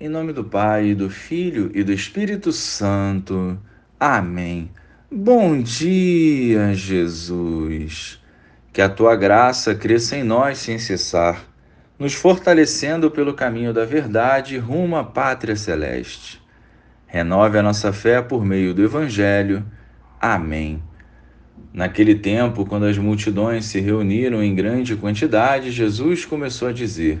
Em nome do Pai, do Filho e do Espírito Santo. Amém. Bom dia, Jesus. Que a tua graça cresça em nós sem cessar, nos fortalecendo pelo caminho da verdade rumo à pátria celeste. Renove a nossa fé por meio do Evangelho. Amém. Naquele tempo, quando as multidões se reuniram em grande quantidade, Jesus começou a dizer: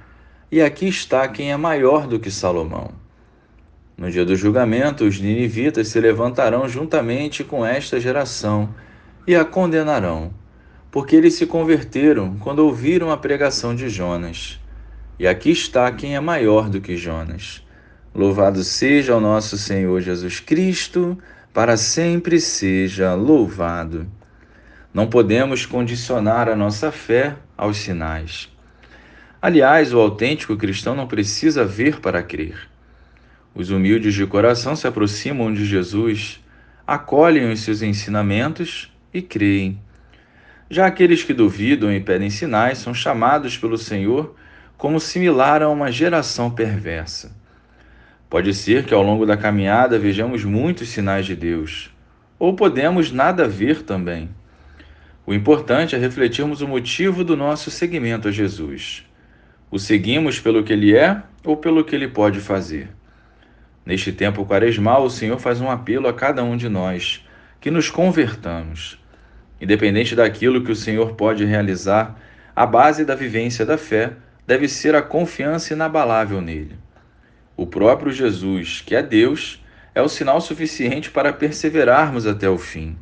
e aqui está quem é maior do que Salomão. No dia do julgamento, os ninivitas se levantarão juntamente com esta geração e a condenarão, porque eles se converteram quando ouviram a pregação de Jonas. E aqui está quem é maior do que Jonas. Louvado seja o nosso Senhor Jesus Cristo, para sempre seja louvado. Não podemos condicionar a nossa fé aos sinais. Aliás, o autêntico cristão não precisa ver para crer. Os humildes de coração se aproximam de Jesus, acolhem os seus ensinamentos e creem. Já aqueles que duvidam e pedem sinais são chamados pelo Senhor como similar a uma geração perversa. Pode ser que ao longo da caminhada vejamos muitos sinais de Deus, ou podemos nada ver também. O importante é refletirmos o motivo do nosso seguimento a Jesus. O seguimos pelo que ele é ou pelo que ele pode fazer? Neste tempo quaresmal, o Senhor faz um apelo a cada um de nós, que nos convertamos. Independente daquilo que o Senhor pode realizar, a base da vivência da fé deve ser a confiança inabalável nele. O próprio Jesus, que é Deus, é o sinal suficiente para perseverarmos até o fim.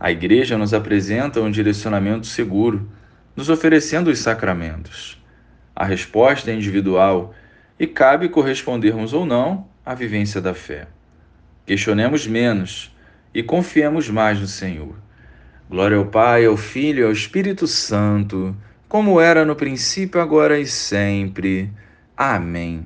A Igreja nos apresenta um direcionamento seguro, nos oferecendo os sacramentos. A resposta é individual e cabe correspondermos ou não à vivência da fé. Questionemos menos e confiemos mais no Senhor. Glória ao Pai, ao Filho e ao Espírito Santo, como era no princípio, agora e sempre. Amém.